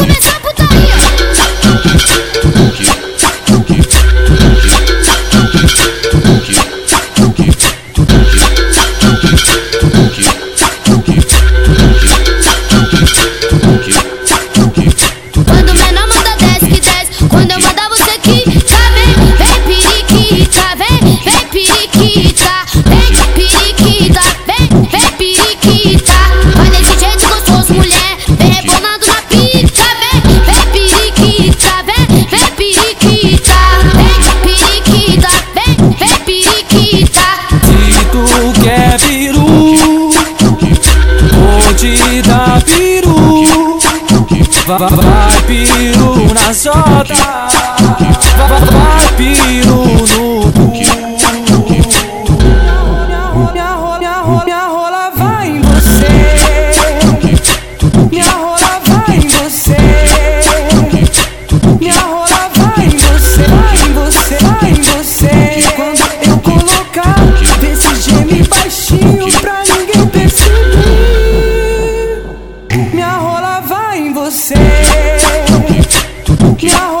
começar Vai piru na solta Vai piru no cu Minha rola, minha rola, minha rola você. E a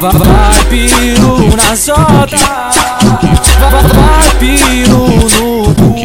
Vai piru na solta Vai piru no cu